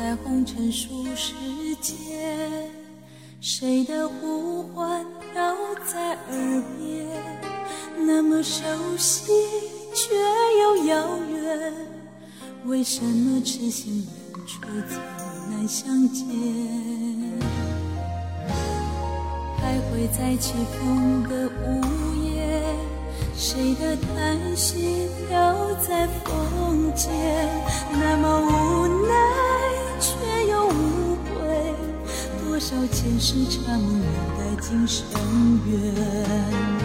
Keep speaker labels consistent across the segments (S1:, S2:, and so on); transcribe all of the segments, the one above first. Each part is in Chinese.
S1: 在红尘俗世间，谁的呼唤飘在耳边，那么熟悉却又遥远。为什么痴心人却总难相见？徘徊在起风的午夜，谁的叹息飘在风间？那么无奈前世缠绵的今生缘。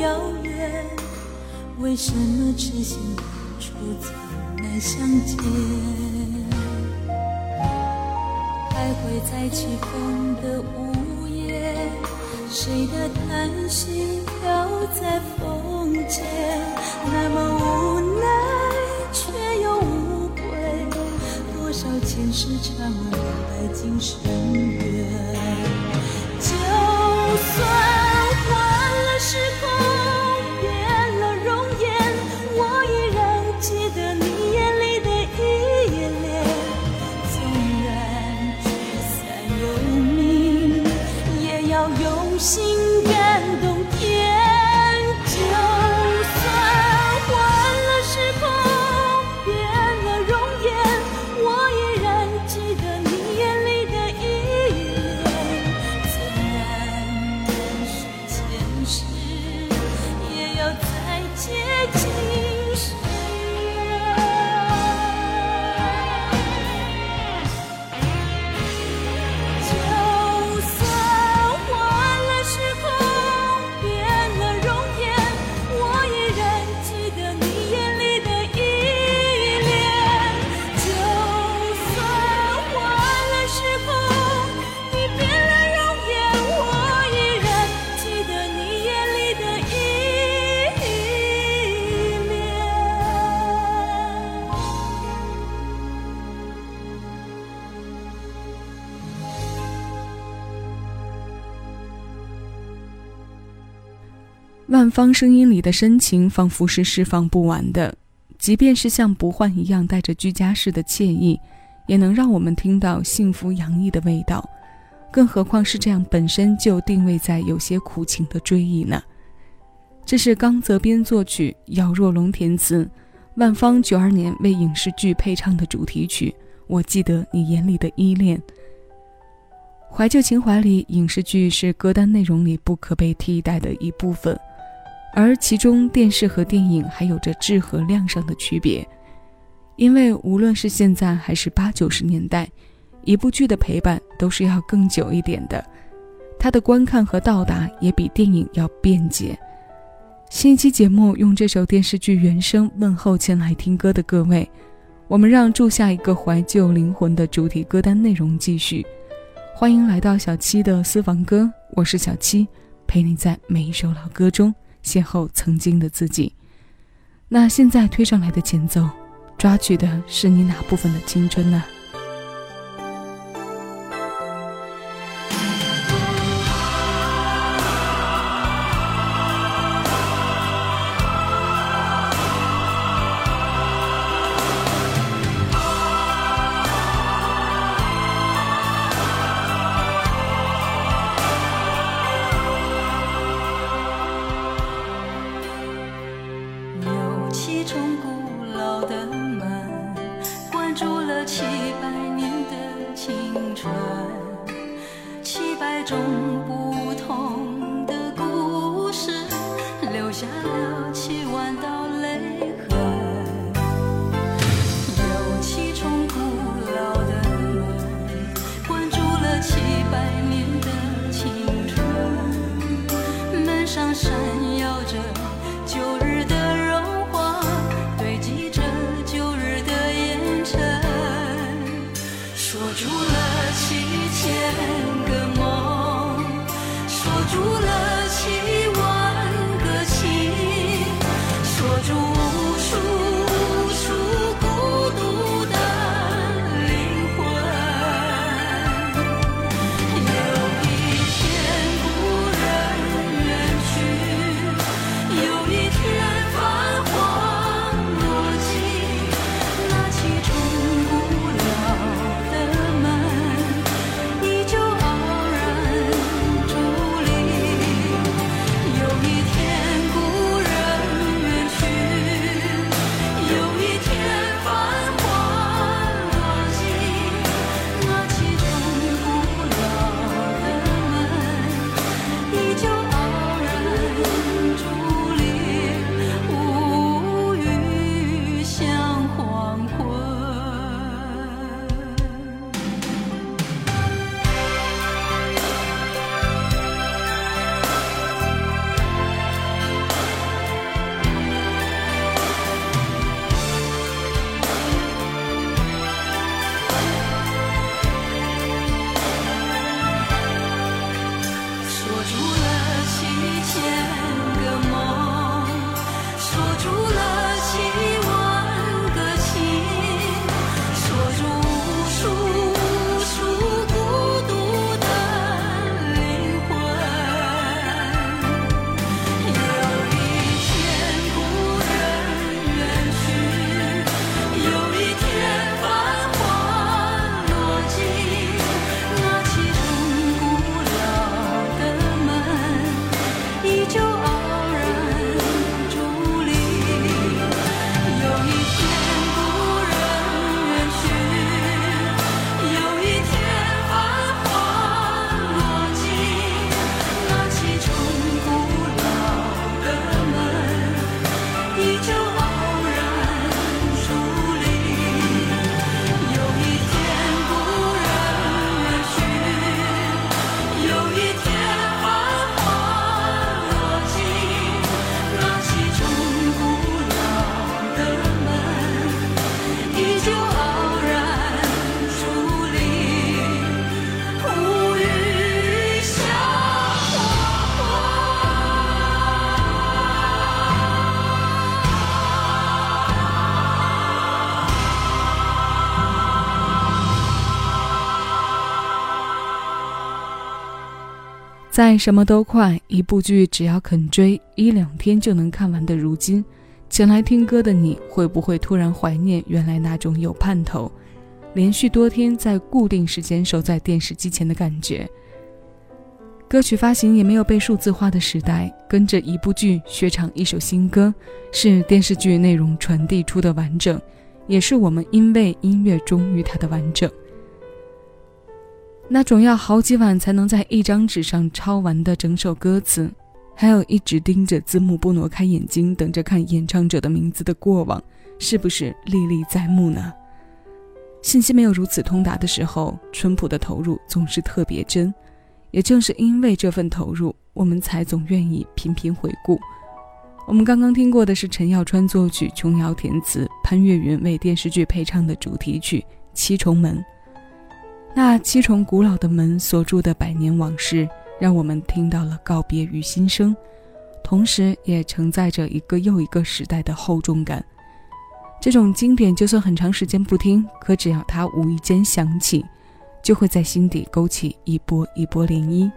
S1: 遥远。为什么痴心人处总难相见？徘徊在起风的午夜，谁的叹息飘在风间？那么无奈却又无悔，多少前世缠绵的今生缘。心
S2: 方声音里的深情，仿佛是释放不完的。即便是像不换一样带着居家式的惬意，也能让我们听到幸福洋溢的味道。更何况是这样本身就定位在有些苦情的追忆呢？这是刚泽编作曲，姚若龙填词，万方九二年为影视剧配唱的主题曲。我记得你眼里的依恋。怀旧情怀里，影视剧是歌单内容里不可被替代的一部分。而其中电视和电影还有着质和量上的区别，因为无论是现在还是八九十年代，一部剧的陪伴都是要更久一点的，它的观看和到达也比电影要便捷。新一期节目用这首电视剧原声问候前来听歌的各位，我们让住下一个怀旧灵魂的主题歌单内容继续，欢迎来到小七的私房歌，我是小七，陪你在每一首老歌中。邂逅曾经的自己。那现在推上来的前奏，抓取的是你哪部分的青春呢？
S1: 上山
S2: 在什么都快，一部剧只要肯追，一两天就能看完的如今，前来听歌的你会不会突然怀念原来那种有盼头、连续多天在固定时间守在电视机前的感觉？歌曲发行也没有被数字化的时代，跟着一部剧学唱一首新歌，是电视剧内容传递出的完整，也是我们因为音乐忠于它的完整。那种要好几晚才能在一张纸上抄完的整首歌词，还有一直盯着字幕不挪开眼睛等着看演唱者的名字的过往，是不是历历在目呢？信息没有如此通达的时候，淳朴的投入总是特别真。也正是因为这份投入，我们才总愿意频频回顾。我们刚刚听过的是陈耀川作曲、琼瑶填词、潘越云为电视剧配唱的主题曲《七重门》。那七重古老的门锁住的百年往事，让我们听到了告别与新生，同时也承载着一个又一个时代的厚重感。这种经典，就算很长时间不听，可只要它无意间响起，就会在心底勾起一波一波涟漪。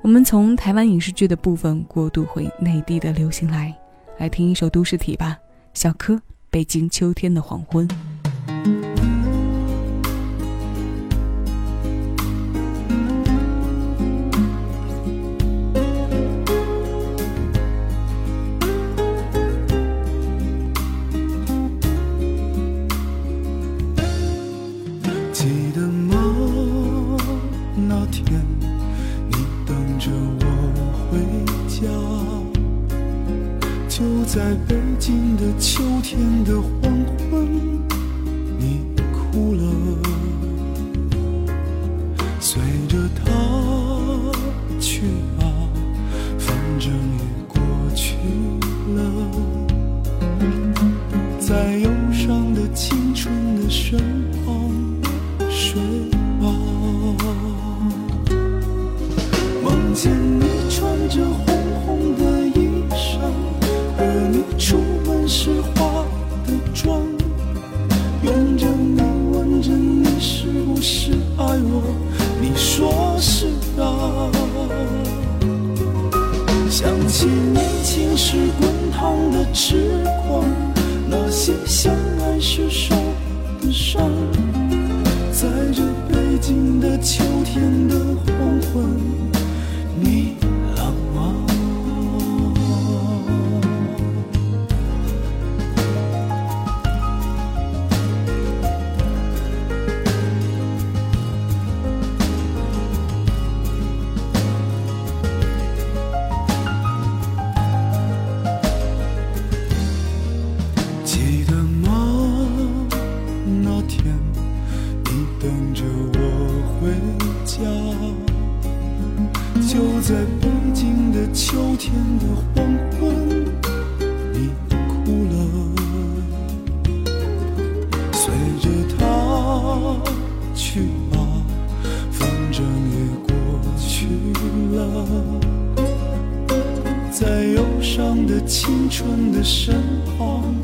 S2: 我们从台湾影视剧的部分过渡回内地的流行来，来听一首都市体吧，小柯《北京秋天的黄昏》。
S3: 天相爱时受的伤在这北京的秋天的黄昏。就在北京的秋天的黄昏你哭了随着他去吧反正也过去了在忧伤的青春的身旁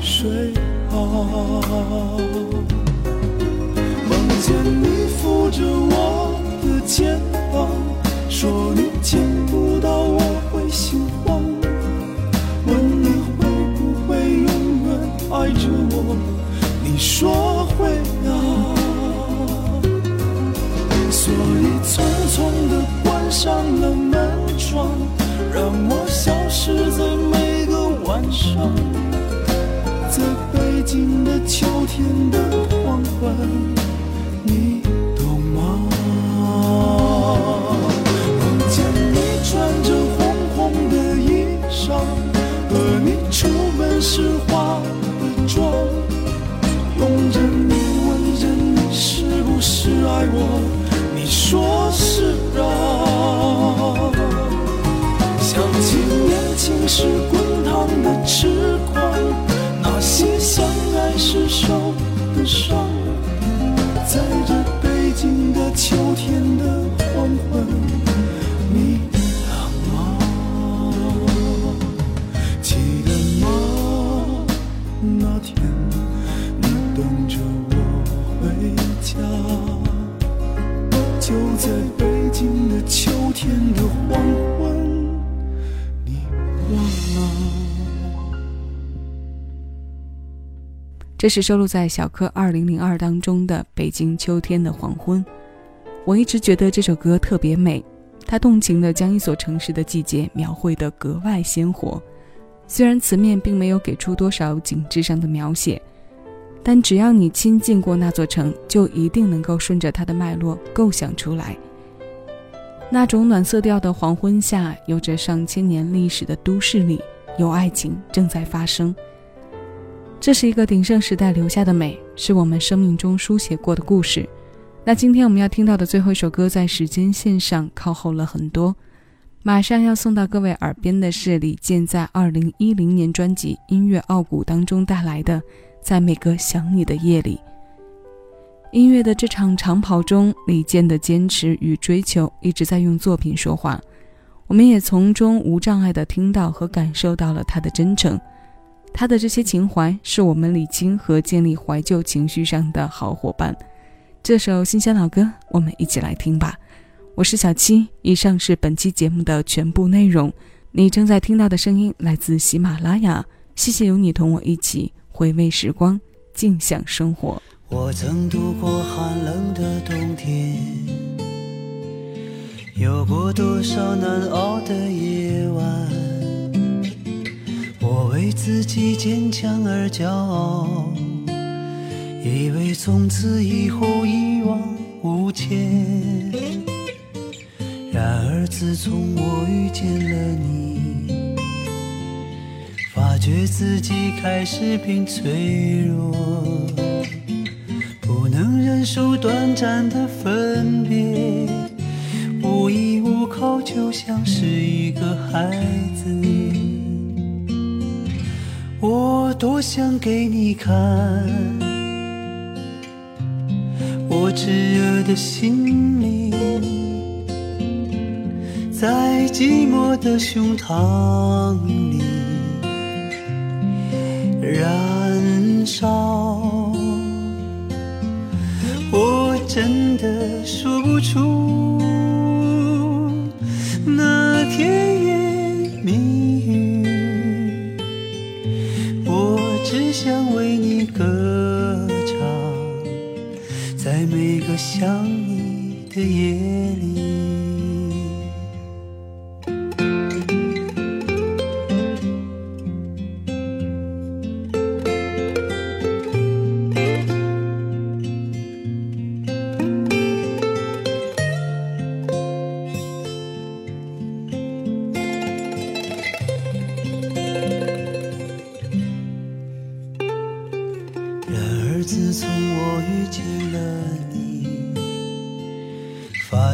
S3: 睡吧梦见你扶着我的肩膀说你见不到我会心慌，问你会不会永远爱着我，你说会啊。所以匆匆地关上了门窗，让我消失在每个晚上，在北京的秋天的黄昏。是化的妆，用着你问着你是不是爱我。
S2: 这是收录在小柯二零零二当中的《北京秋天的黄昏》。我一直觉得这首歌特别美，它动情地将一所城市的季节描绘得格外鲜活。虽然词面并没有给出多少景致上的描写，但只要你亲近过那座城，就一定能够顺着它的脉络构想出来。那种暖色调的黄昏下，有着上千年历史的都市里，有爱情正在发生。这是一个鼎盛时代留下的美，是我们生命中书写过的故事。那今天我们要听到的最后一首歌，在时间线上靠后了很多。马上要送到各位耳边的是李健在二零一零年专辑《音乐傲骨》当中带来的《在每个想你的夜里》。音乐的这场长跑中，李健的坚持与追求一直在用作品说话，我们也从中无障碍地听到和感受到了他的真诚。他的这些情怀是我们理清和建立怀旧情绪上的好伙伴。这首新鲜老歌，我们一起来听吧。我是小七，以上是本期节目的全部内容。你正在听到的声音来自喜马拉雅。谢谢有你同我一起回味时光，静享生活。
S4: 我曾度过寒冷的冬天，有过多少难熬的夜晚。为自己坚强而骄傲，以为从此以后一往无前。然而自从我遇见了你，发觉自己开始变脆弱，不能忍受短暂的分别，无依无靠，就像是一个孩子。我多想给你看，我炙热的心灵，在寂寞的胸膛里。燃烧，我真的说不出那甜言蜜语想为你歌唱，在每个想你的夜里。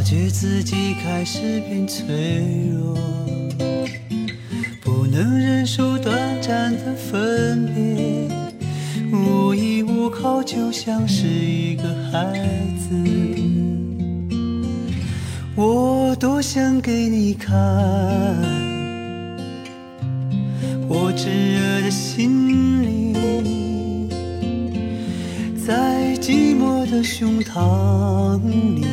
S4: 发觉自己开始变脆弱，不能忍受短暂的分别，无依无靠，就像是一个孩子。我多想给你看，我炙热的心灵。在寂寞的胸膛里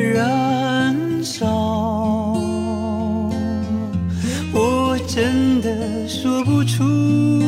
S4: 燃烧，我真的说不出